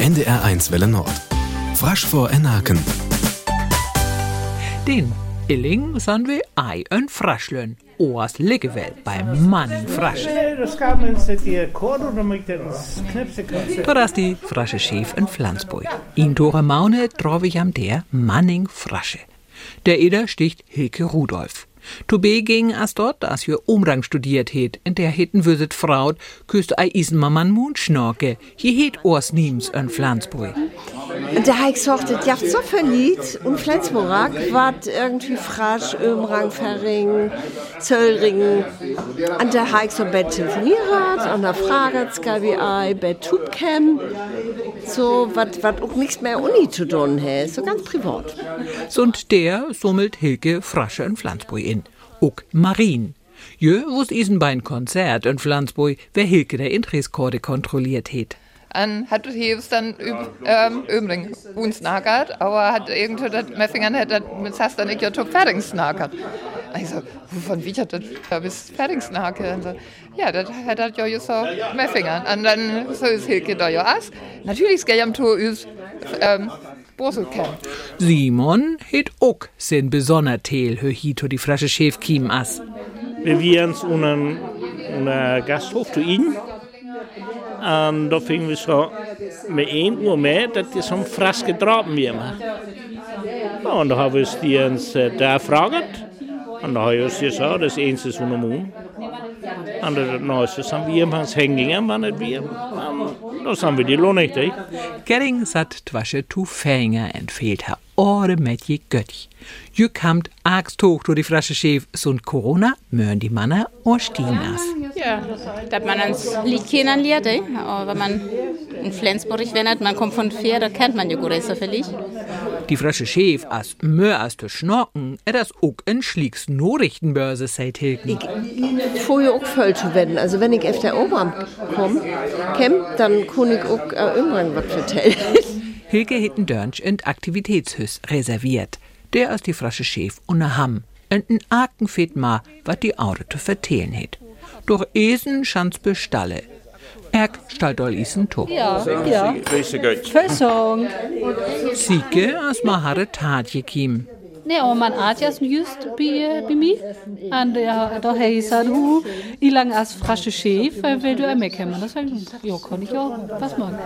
NDR1 Welle Nord. Frasch vor Enaken. Den Illing san vi ei en fraschlön. Oas liggevel bei Manning Frasch. Dort ist die frasche Chef in Flansburg. In Dore Maune trove ich am der Manning Frasche. Der Eder sticht Hilke Rudolf. Tobe ging as dort, as wir Umrang studiert het, in der heten würset Fraut, küst ei isen man Mundschnorke. Hier het Ors Niems in Flansburg. Da habe ich gesagt, das jaft so verliebt und Flensburg war irgendwie frasch, Ömrang, Ferring, Zöllringen. Und da habe ich so bei telefoniert, und da fragt es, wie ich bei Tubcam, so, was auch nichts mehr Uni zu tun hat, so ganz privat. Und der summelt Hilke Frasche in Flansburg in. Uck Marin. Jö, wo's isen bei ein Konzert in Flansburg, wer Hilke der Interesskorde kontrolliert het. En hat het dann üb, ähm, uns nagert, aber hat irgendwie das Meffingern hat das mit hast dann ich ja top fertig snagert. Ich so, wovon wie hat das da bis fertig snagert? So, ja, das hat das ja so Meffingern. Und dann so ist Hilke da ja as. Natürlich ist am Tor ist ähm. Simon het ook sin besonner Teel hö hito die frasche Chef kiem as. Wir waren unter einer Gasthof zu ihnen. Und da fingen wir so med 1 Uhr med, dat det som friske drapen hjemme. Ja, und da haben wir uns die uns äh, da gefragt. Und da har jag just gesagt, das är en säsong om året. Och det nästa som vi hans hängningen var det vi. Då som vi die låna inte. Gering sat twasche tu Fänger entfehlt ha orde met je göttich. Jü kamt argst hoch durch die frasche Chef, und Corona mören die Manner or Stinas. Ja, dass man ans Lied kennen lernt, eh? aber wenn man in Flensburg wendet, man kommt von Pferd, da kennt man ja gut vielleicht. Die frasche Chef as möhr as zu schnorken, er das ook en schlieks Nachrichtenbörse seit Hilken. Vorher auch voll zu werden. Also wenn ich auf der Oberarm komme, dann kann ich auch äh, irgendwann was vertellen. Hilke hitten Dörnsch in Aktivitätshüs reserviert. Der ist die frasche Chef und Hamm. Und ein Aken fit ma, wat die Auto zu vertellen het. Durch Esen schanz bestalle. Erk stalt all isen to. Ja, ja. Versong. Sieke as ma harre tatje kim. Nee, aber man hat ja just ja, da habe ich gesagt, hu, wie lange als frasche Chef, will du einmal kommen? Das sag ich, ja, kann ich auch was machen.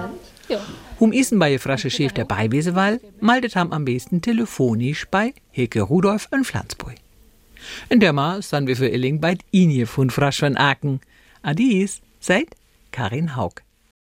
Um isen bei frasche Chef der Beiwesewall, maldet ham am besten telefonisch bei Hilke Rudolf in Flansburg. In der Ma sind wir für Illing bei Inje von Frasch von Aken. Adis, seid Karin Haug.